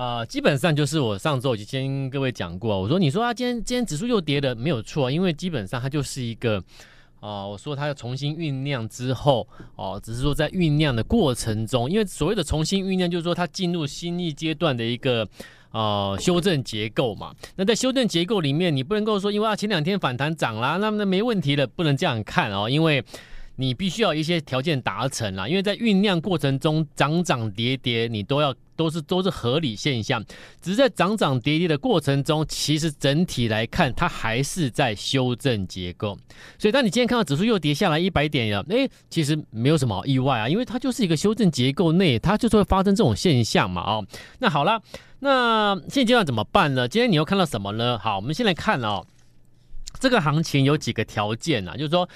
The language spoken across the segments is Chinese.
啊、呃，基本上就是我上周已经跟各位讲过，我说你说啊，今天今天指数又跌了，没有错，因为基本上它就是一个啊、呃，我说它要重新酝酿之后哦、只是说在酝酿的过程中，因为所谓的重新酝酿，就是说它进入新一阶段的一个呃修正结构嘛。那在修正结构里面，你不能够说因为啊前两天反弹涨啦，那么那没问题了，不能这样看哦，因为。你必须要一些条件达成啦，因为在酝酿过程中涨涨跌跌，你都要都是都是合理现象。只是在涨涨跌跌的过程中，其实整体来看，它还是在修正结构。所以，当你今天看到指数又跌下来一百点了，诶，其实没有什么意外啊，因为它就是一个修正结构内，它就是会发生这种现象嘛。哦，那好了，那现阶段怎么办呢？今天你又看到什么呢？好，我们先来看哦，这个行情有几个条件啊，就是说。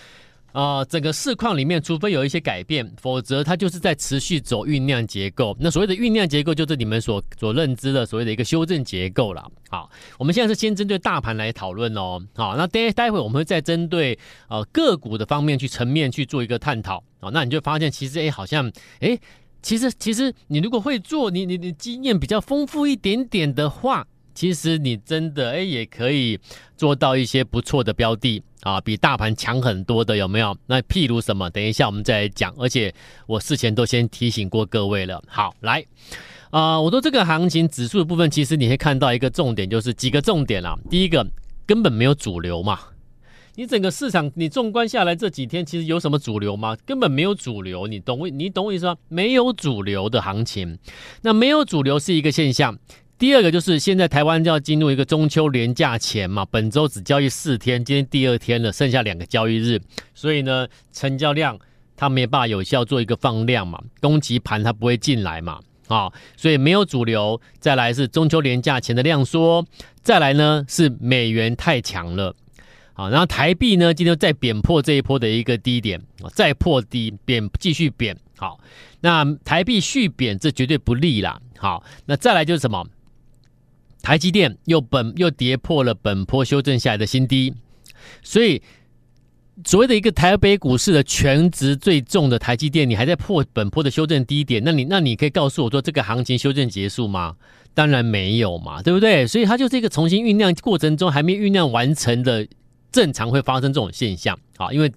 啊、整个市况里面，除非有一些改变，否则它就是在持续走酝酿结构。那所谓的酝酿结构，就是你们所所认知的所谓的一个修正结构了。好，我们现在是先针对大盘来讨论哦。好，那待待会我们会再针对呃个股的方面去层面去做一个探讨。好，那你就发现其实哎，好像哎，其实其实你如果会做，你你你经验比较丰富一点点的话。其实你真的哎，也可以做到一些不错的标的啊，比大盘强很多的有没有？那譬如什么？等一下我们再来讲。而且我事前都先提醒过各位了。好，来啊，我说这个行情指数的部分，其实你会看到一个重点，就是几个重点啊。第一个，根本没有主流嘛。你整个市场你纵观下来这几天，其实有什么主流吗？根本没有主流。你懂我？你懂我意思吗？没有主流的行情，那没有主流是一个现象。第二个就是现在台湾就要进入一个中秋连假前嘛，本周只交易四天，今天第二天了，剩下两个交易日，所以呢，成交量它没办法有效做一个放量嘛，攻击盘它不会进来嘛，啊，所以没有主流。再来是中秋连假前的量缩，再来呢是美元太强了，啊，然后台币呢今天再贬破这一波的一个低点，再破低贬继续贬，好，那台币续贬这绝对不利啦，好，那再来就是什么？台积电又本又跌破了本波修正下来的新低，所以所谓的一个台北股市的全值最重的台积电，你还在破本波的修正低点，那你那你可以告诉我说，这个行情修正结束吗？当然没有嘛，对不对？所以它就是一个重新酝酿过程中还没酝酿完成的，正常会发生这种现象啊，因为。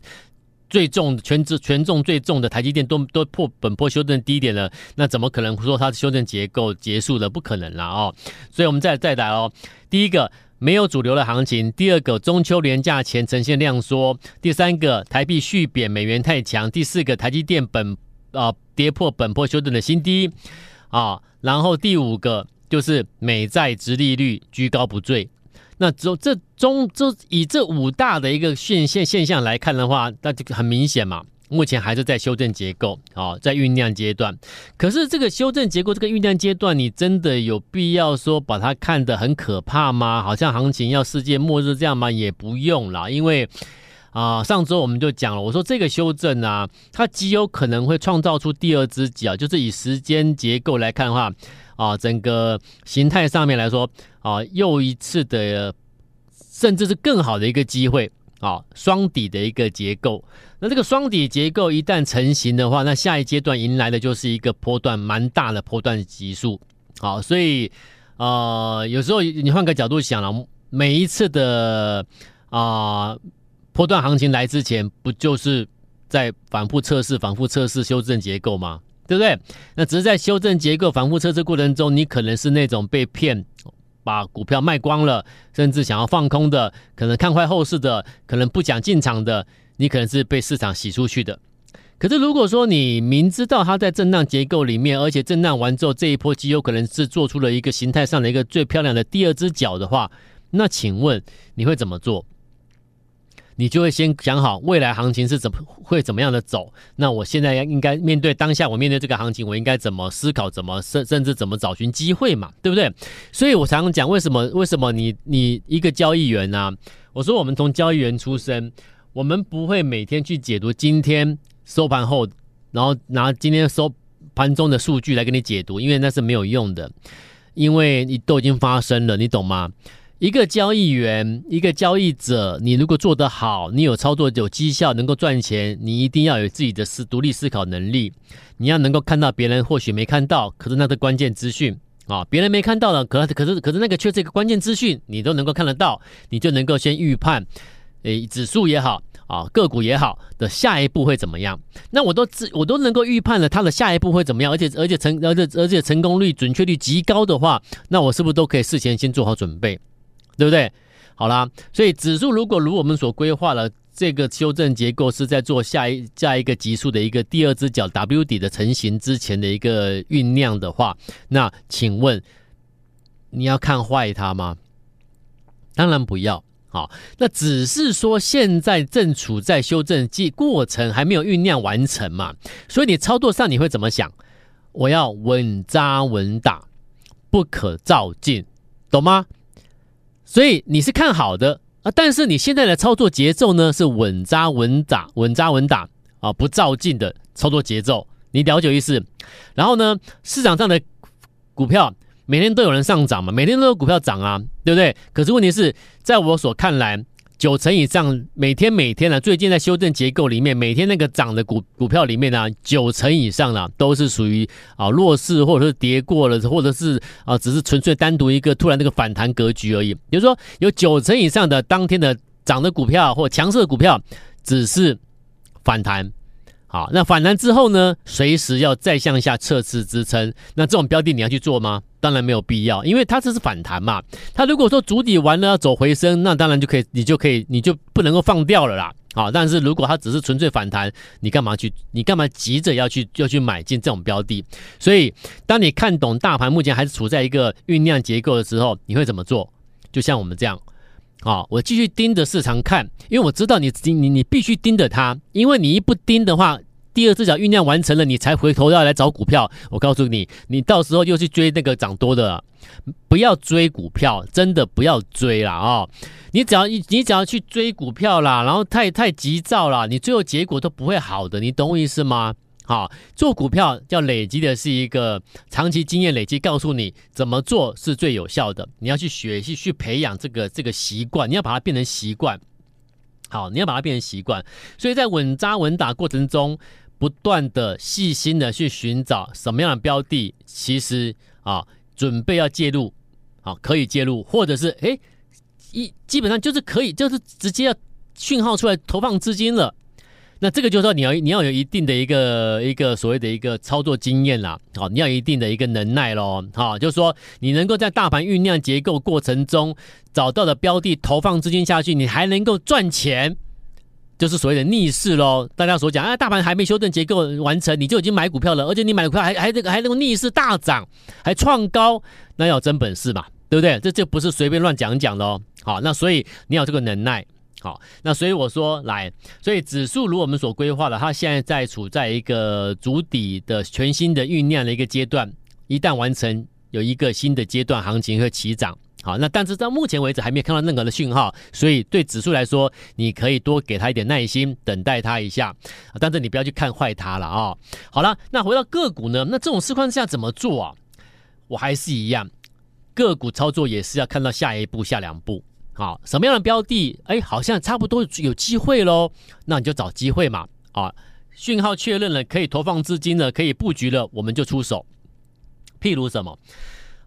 最重权值权重最重的台积电都都破本波修正低点了，那怎么可能说它的修正结构结束了？不可能了哦。所以我们再再来哦。第一个没有主流的行情，第二个中秋连价前呈现量缩，第三个台币续贬，美元太强，第四个台积电本啊、跌破本波修正的新低啊，然后第五个就是美债殖利率居高不坠。那只有这中这以这五大的一个现现现象来看的话，那就很明显嘛，目前还是在修正结构啊，在酝酿阶段。可是这个修正结构这个酝酿阶段，你真的有必要说把它看得很可怕吗？好像行情要世界末日这样吗？也不用啦，因为啊，上周我们就讲了，我说这个修正啊，它极有可能会创造出第二只脚，就是以时间结构来看的话。啊，整个形态上面来说，啊，又一次的，甚至是更好的一个机会啊，双底的一个结构。那这个双底结构一旦成型的话，那下一阶段迎来的就是一个波段蛮大的波段级数。好，所以呃，有时候你换个角度想了，每一次的啊波段行情来之前，不就是在反复测试、反复测试、修正结构吗？对不对？那只是在修正结构、反复测试过程中，你可能是那种被骗，把股票卖光了，甚至想要放空的，可能看坏后市的，可能不想进场的，你可能是被市场洗出去的。可是如果说你明知道它在震荡结构里面，而且震荡完之后这一波极有可能是做出了一个形态上的一个最漂亮的第二只脚的话，那请问你会怎么做？你就会先想好未来行情是怎么会怎么样的走，那我现在要应该面对当下我面对这个行情，我应该怎么思考，怎么甚甚至怎么找寻机会嘛，对不对？所以我常常讲，为什么为什么你你一个交易员呢、我说我们从交易员出身，我们不会每天去解读今天收盘后，然后拿今天收盘中的数据来给你解读，因为那是没有用的，因为你都已经发生了，你懂吗？一个交易员，一个交易者，你如果做得好，你有操作有绩效，能够赚钱，你一定要有自己的思独立思考能力，你要能够看到别人或许没看到，可是那个关键资讯。啊，别人没看到的，可可是可是那个却这个关键资讯，你都能够看得到，你就能够先预判，诶，指数也好啊，个股也好的下一步会怎么样？那我都自我都能够预判了它的下一步会怎么样，而且而且成而且而且成功率准确率极高的话，那我是不是都可以事前先做好准备，对不对？好啦，所以指数如果如我们所规划了。这个修正结构是在做下一下一个级数的一个第二只脚 W 底的成型之前的一个酝酿的话，那请问你要看坏它吗？当然不要。好，那只是说现在正处在修正季过程，还没有酝酿完成嘛。所以你操作上你会怎么想？我要稳扎稳打，不可照进，懂吗？所以你是看好的。啊！但是你现在的操作节奏呢，是稳扎稳打、稳扎稳打啊，不照进的操作节奏，你了解意思？然后呢，市场上的股票每天都有人上涨嘛，每天都有股票涨啊，对不对？可是问题是在我所看来。九成以上，每天每天呢、啊，最近在修正结构里面，每天那个涨的股股票里面呢、啊，九成以上呢、啊，都是属于啊弱势或者是跌过了，或者是啊只是纯粹单独一个突然那个反弹格局而已。比如说，有九成以上的当天的涨的股票或强势的股票，只是反弹。好，那反弹之后呢，随时要再向下测试支撑，那这种标的你要去做吗？当然没有必要，因为它这是反弹嘛。它如果说主底完了要走回升，那当然就可以，你就可以，你就不能够放掉了啦。好，但是如果它只是纯粹反弹，你干嘛去？你干嘛急着要去要去买进这种标的？所以，当你看懂大盘目前还是处在一个酝酿结构的时候，你会怎么做？就像我们这样。好，我继续盯着市场看，因为我知道你你你必须盯着它，因为你一不盯的话，第二只脚酝酿完成了，你才回头要来找股票。我告诉你，你到时候又去追那个涨多的，不要追股票，真的不要追了啊、你只要你只要去追股票啦，然后太太急躁了，你最后结果都不会好的，你懂我意思吗？好，做股票要累积的是一个长期经验累积，告诉你怎么做是最有效的。你要去学习，去培养这个这个习惯，你要把它变成习惯。好，你要把它变成习惯。所以在稳扎稳打过程中，不断的细心的去寻找什么样的标的，其实啊，准备要介入，啊，可以介入，或者是诶一基本上就是可以，就是直接要讯号出来投放资金了。那这个就是说，你要你要有一定的一个一个所谓的一个操作经验啦，好，你要一定的一个能耐咯。好，就是说你能够在大盘酝酿结构过程中找到的标的投放资金下去，你还能够赚钱，就是所谓的逆势咯。大家所讲，啊，大盘还没修正结构完成，你就已经买股票了，而且你买股票还还这个还能够逆势大涨，还创高，那要真本事嘛，对不对？这就不是随便乱讲讲的哦。好，那所以你有这个能耐。好，那所以我说来，所以指数如我们所规划的，它现在在处在一个足底的全新的酝酿的一个阶段，一旦完成，有一个新的阶段行情会起涨。好，那但是到目前为止还没有看到任何的讯号，所以对指数来说，你可以多给他一点耐心，等待他一下。但是你不要去看坏它了啊、好了，那回到个股呢？那这种市况下怎么做啊？我还是一样，个股操作也是要看到下一步、下两步。好，什么样的标的？哎，好像差不多有机会喽。那你就找机会嘛。啊，讯号确认了，可以投放资金了，可以布局了，我们就出手。譬如什么，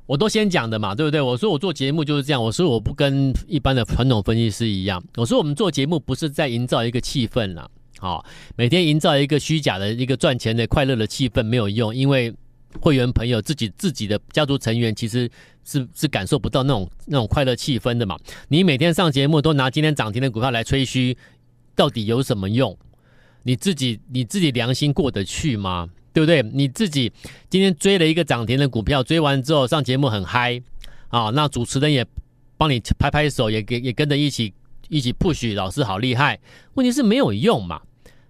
我都先讲的嘛，对不对？我说我做节目就是这样。我说我不跟一般的传统分析师一样。我说我们做节目不是在营造一个气氛啦。好，每天营造一个虚假的一个赚钱的快乐的气氛没有用，因为。会员朋友自己自己的家族成员其实是是感受不到那种那种快乐气氛的嘛。你每天上节目都拿今天涨停的股票来吹嘘，到底有什么用？你自己你自己良心过得去吗？对不对？你自己今天追了一个涨停的股票，追完之后上节目很嗨啊，那主持人也帮你拍拍手，也给也跟着一起一起 push 老师好厉害。问题是没有用嘛，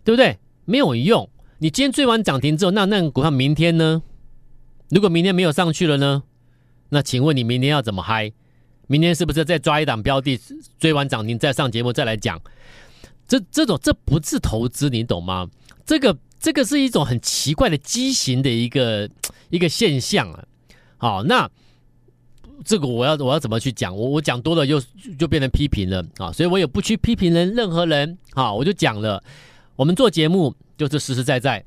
对不对？没有用。你今天追完涨停之后，那那个股票明天呢？如果明天没有上去了呢？那请问你明天要怎么嗨？明天是不是再抓一档标的，追完涨停再上节目再来讲？这这种这不是投资，你懂吗？这个这个是一种很奇怪的畸形的一个一个现象啊。好，那这个我要我要怎么去讲？我我讲多了就就变成批评了啊，所以我也不去批评人任何人啊，我就讲了，我们做节目就是实实在在，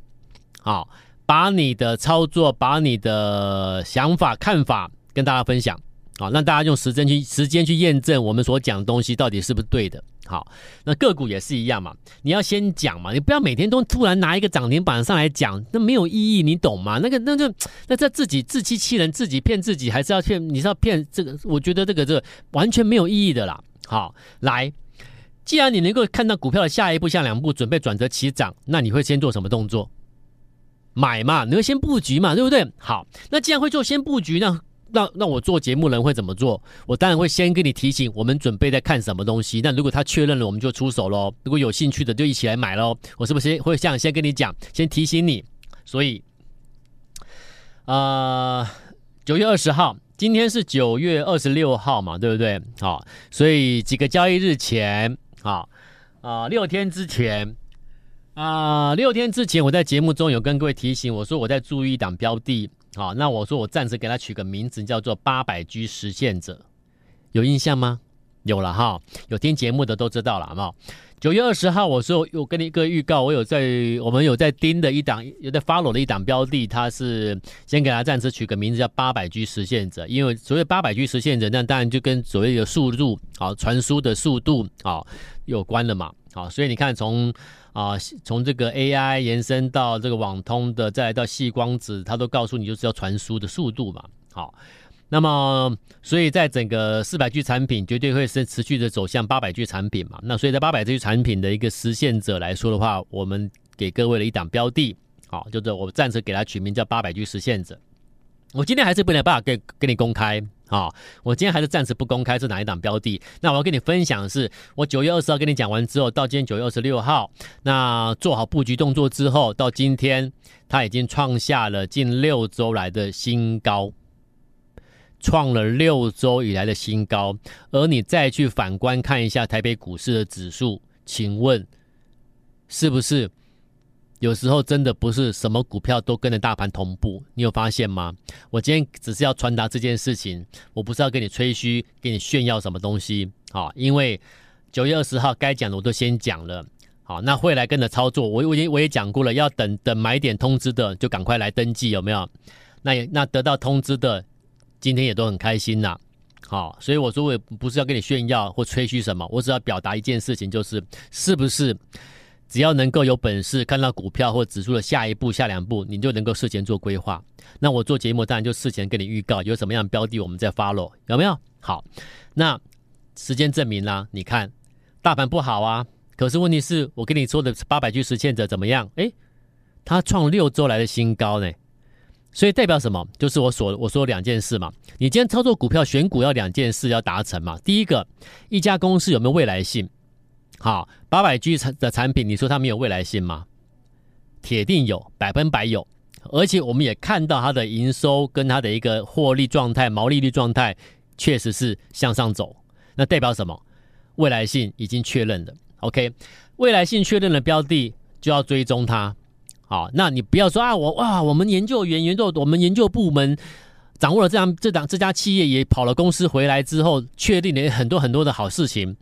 好，把你的操作，把你的想法看法跟大家分享。好，让大家用时间去时间去验证我们所讲的东西到底是不是对的。好，那个股也是一样嘛，你要先讲嘛，你不要每天都突然拿一个涨停板上来讲，那没有意义，你懂吗？那个那就那在自己自欺欺人，自己骗自己，还是要骗？你是要骗这个？我觉得这个这个完全没有意义的啦。好，来，既然你能够看到股票的下一步、下两步准备转折起涨，那你会先做什么动作？买嘛，你会先布局嘛，对不对？好，那既然会做先布局，那那那我做节目人会怎么做？我当然会先跟你提醒，我们准备在看什么东西。那如果他确认了，我们就出手喽。如果有兴趣的，就一起来买喽。我是不是会这样先跟你讲，先提醒你？所以，呃，九月二十号，今天是九月二十六号嘛，对不对？好，所以几个交易日前，啊啊，六天之前，啊，六天之前，我在节目中有跟各位提醒，我说我在注意一档标的。好，那我说我暂时给他取个名字，叫做八百 G 实现者，有印象吗？有了哈，有听节目的都知道了，好不好？九月二十号，我说我跟你一个预告，我有在我们有在盯的一档，有在 follow 的一档标的，它是先给他暂时取个名字叫八百 G 实现者，因为所谓八百 G 实现者，那当然就跟所谓的速度啊，传输的速度啊有关了嘛。好，所以你看从。啊，从这个 AI 延伸到这个网通的，再来到细光子，它都告诉你就是要传输的速度嘛。好，那么所以在整个四百 G 产品绝对会是持续的走向八百 G 产品嘛。那所以在八百 G 产品的一个实现者来说的话，我们给各位的一档标的，好，就是我暂时给它取名叫八百 G 实现者。我今天还是没有办法给给你公开。啊、我今天还是暂时不公开是哪一档标的。那我要跟你分享的是，我九月二十号跟你讲完之后，到今天九月二十六号，那做好布局动作之后，到今天它已经创下了近六周来的新高，创了六周以来的新高。而你再去反观看一下台北股市的指数，请问是不是？有时候真的不是什么股票都跟着大盘同步，你有发现吗？我今天只是要传达这件事情，我不是要跟你吹嘘、给你炫耀什么东西啊。因为九月二十号该讲的我都先讲了，好，那会来跟着操作，我我也我也讲过了，要等等买点通知的就赶快来登记，有没有？那也那得到通知的，今天也都很开心呐。好，所以我说我也不是要跟你炫耀或吹嘘什么，我只要表达一件事情，就是是不是？只要能够有本事看到股票或指数的下一步、下两步，你就能够事前做规划。那我做节目当然就事前跟你预告有什么样的标的，我们再 follow，有没有？好，那时间证明啦，你看大盘不好啊，可是问题是我跟你说的八百句实现者怎么样？诶，它创六周来的新高呢，所以代表什么？就是我所我说两件事嘛。你今天操作股票选股要两件事要达成嘛。第一个，一家公司有没有未来性？好，八百 G 产的产品，你说它没有未来性吗？铁定有，百分百有，而且我们也看到它的营收跟它的一个获利状态、毛利率状态，确实是向上走。那代表什么？未来性已经确认了。OK，未来性确认的标的就要追踪它。好，那你不要说啊，我哇，我们研究员、研究我们研究部门掌握了这样这档这家企业也跑了公司回来之后，确定了很多很多的好事情。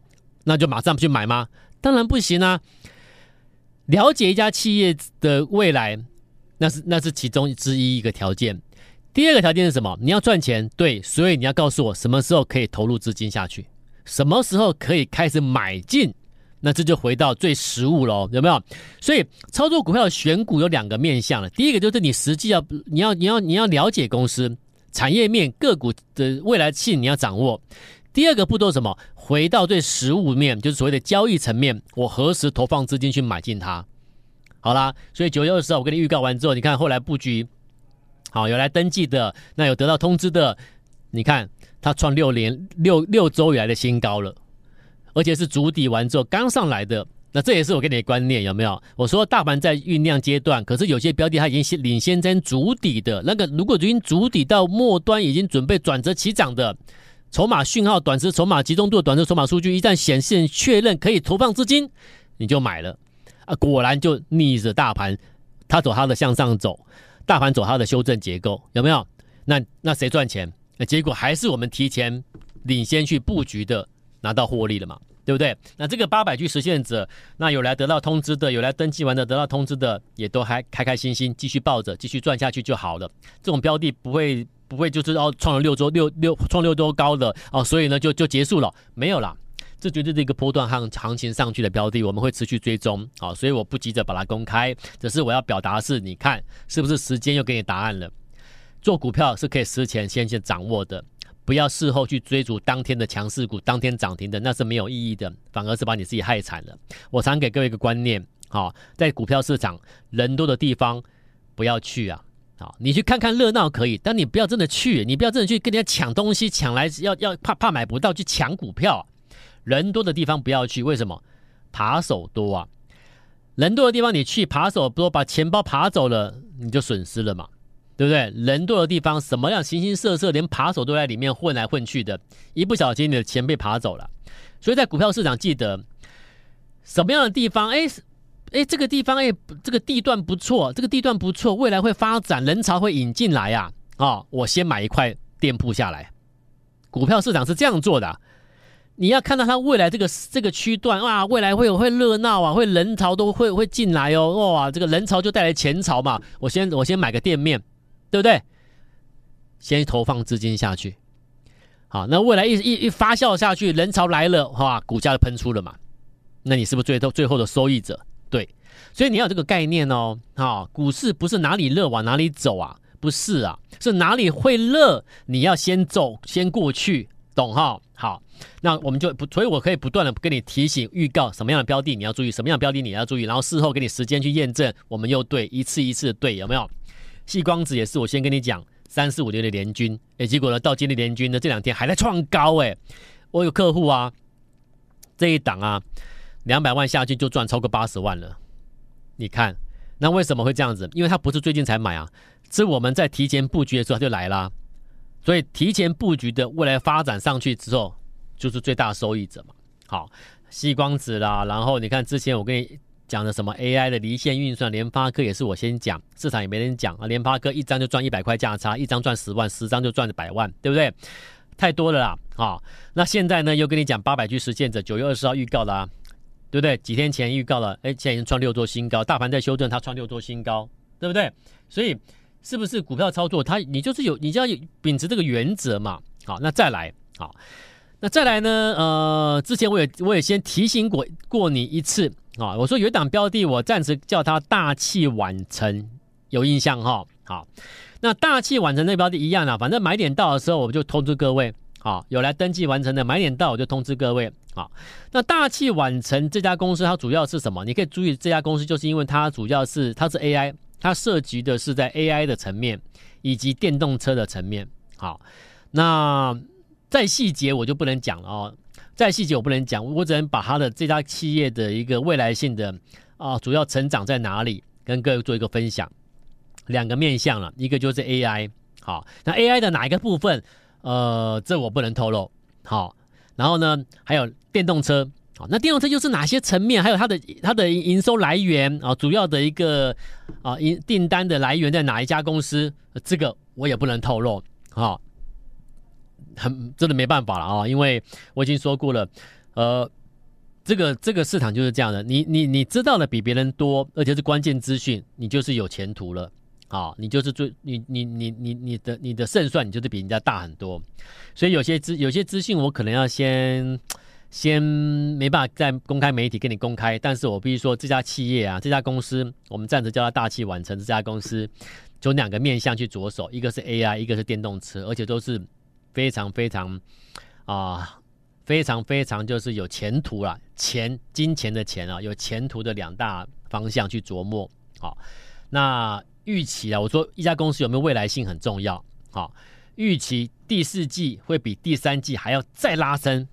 那就马上去买吗？当然不行啊！了解一家企业的未来，那是那是其中之一一个条件。第二个条件是什么？你要赚钱，对，所以你要告诉我什么时候可以投入资金下去，什么时候可以开始买进。那这就回到最实务喽，有没有？所以操作股票选股有两个面向了。第一个就是你实际要你要你要你要了解公司产业面个股的未来性，你要掌握。第二个步骤是什么？回到最实物面，就是所谓的交易层面，我何时投放资金去买进它？好啦，所以九月二十号我跟你预告完之后，你看后来布局，好，有来登记的，那有得到通知的，你看它创六年六六周以来的新高了，而且是筑底完之后刚上来的。那这也是我给你的观念，有没有？我说大盘在酝酿阶段，可是有些标的它已经先领先在筑底的那个，如果已经筑底到末端，已经准备转折起涨的。筹码讯号、短时筹码集中度、短时筹码数据一旦显现确认可以投放资金，你就买了啊，果然就逆着大盘，它走它的向上走，大盘走它的修正结构，有没有？那那谁赚钱？那结果还是我们提前领先去布局的拿到获利了嘛？对不对？那这个八百句实现者，那有来得到通知的，有来登记完的得到通知的，也都还开开心心继续抱着，继续赚下去就好了。这种标的不会不会就是哦创了六周六六创六周高的哦，所以呢就就结束了，没有啦。这绝对是一个波段行行情上去的标的，我们会持续追踪啊，所以我不急着把它公开，只是我要表达的是，你看是不是时间又给你答案了？做股票是可以事前先去掌握的。不要事后去追逐当天的强势股，当天涨停的那是没有意义的，反而是把你自己害惨了。我常给各位一个观念，好，在股票市场人多的地方不要去啊，好，你去看看热闹可以，但你不要真的去，你不要真的去跟人家抢东西，抢来要要怕怕买不到去抢股票，人多的地方不要去，为什么？扒手多啊，人多的地方你去扒手多，把钱包扒走了，你就损失了嘛。对不对？人多的地方，什么样形形色色，连扒手都在里面混来混去的，一不小心你的钱被扒走了。所以在股票市场，记得什么样的地方？哎哎，这个地方哎，这个地段不错，这个地段不错，未来会发展，人潮会引进来呀。啊、哦，我先买一块店铺下来。股票市场是这样做的，你要看到它未来这个这个区段哇，未来会有会热闹啊，会人潮都会会进来哦。哇，这个人潮就带来钱潮嘛。我先我先买个店面。对不对？先投放资金下去，好，那未来一一一发酵下去，人潮来了，哇，股价就喷出了嘛。那你是不是最后最后的收益者？所以你要有这个概念哦，啊，股市不是哪里热往哪里走啊，不是啊，是哪里会热，你要先走，先过去，懂哈？好，那我们就不，所以我可以不断的跟你提醒、预告什么样的标的你要注意，什么样的标的你要注意，然后事后给你时间去验证，我们又对，一次一次的对，有没有？细光子也是，我先跟你讲三四五六的联军，哎，结果呢，到今天联军呢这两天还在创高，哎，我有客户啊，这一档啊，两百万下去就赚超过八十万了，你看，那为什么会这样子？因为它不是最近才买啊，是我们在提前布局的时候它就来啦，所以提前布局的未来发展上去之后，就是最大收益者嘛。好，西光子啦，然后你看之前我跟你。讲的什么 AI 的离线运算，联发科也是我先讲，市场也没人讲啊。联发科一张就赚一百块价差，一张赚十万，十张就赚百万，对不对？太多了啦，啊、哦！那现在呢，又跟你讲八百 G 实现者，九月二十号预告了、啊，对不对？几天前预告了，哎，现在已经创六周新高，大盘在修正，它创六周新高，对不对？所以是不是股票操作，它你就是有，你就要秉持这个原则嘛。好，那再来，好，那再来呢？呃，之前我也我也先提醒过过你一次。啊、我说有一档标的，我暂时叫它大器晚成，有印象哈、好，那大器晚成那标的一样啊，反正买点到的时候，我就通知各位。好、有来登记完成的买点到，我就通知各位。好、那大器晚成这家公司它主要是什么？你可以注意这家公司，就是因为它主要是它是 AI，它涉及的是在 AI 的层面以及电动车的层面。好，那再细节我就不能讲了哦。再细节我不能讲，我只能把它的这家企业的一个未来性的啊主要成长在哪里，跟各位做一个分享。两个面向了，一个就是 AI，好，那 AI 的哪一个部分？呃，这我不能透露。好，然后呢，还有电动车，好，那电动车又是哪些层面？还有它的它的营收来源啊，主要的一个啊营订单的来源在哪一家公司？这个我也不能透露。好。很真的没办法了啊，因为我已经说过了，呃，这个这个市场就是这样的，你你你知道的比别人多，而且是关键资讯，你就是有前途了，啊，你就是最你你你你你的你的胜算，你就是比人家大很多，所以有些资有些资讯我可能要先先没办法在公开媒体跟你公开，但是我必须说这家企业啊，这家公司，我们暂时叫它大器晚成，这家公司从两个面向去着手，一个是 AI，一个是电动车，而且都是。非常非常啊、非常非常就是有前途啦，钱金钱的钱啊，有前途的两大方向去琢磨。好，那预期啊，我说一家公司有没有未来性很重要。好，预期第四季会比第三季还要再拉升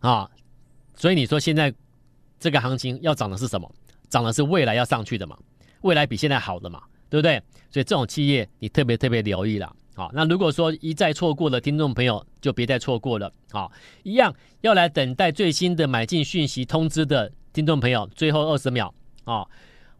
啊，所以你说现在这个行情要涨的是什么？涨的是未来要上去的嘛？未来比现在好的嘛？对不对？所以这种企业你特别特别留意了。好，那如果说一再错过的听众朋友，就别再错过了。好，一样要来等待最新的买进讯息通知的听听众朋友，最后二十秒啊，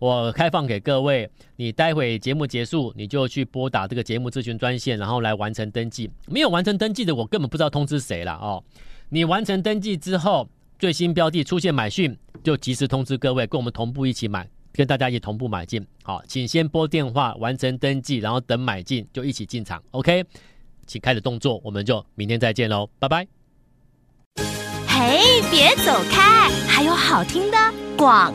我开放给各位，你待会节目结束，你就去拨打这个节目咨询专线，然后来完成登记。没有完成登记的，我根本不知道通知谁了哦。你完成登记之后，最新标的出现买讯，就及时通知各位，跟我们同步一起买，跟大家一起同步买进。好，请先拨电话完成登记，然后等买进就一起进场。OK，请开始动作，我们就明天再见喽，拜拜。嘿，别走开，还有好听的广。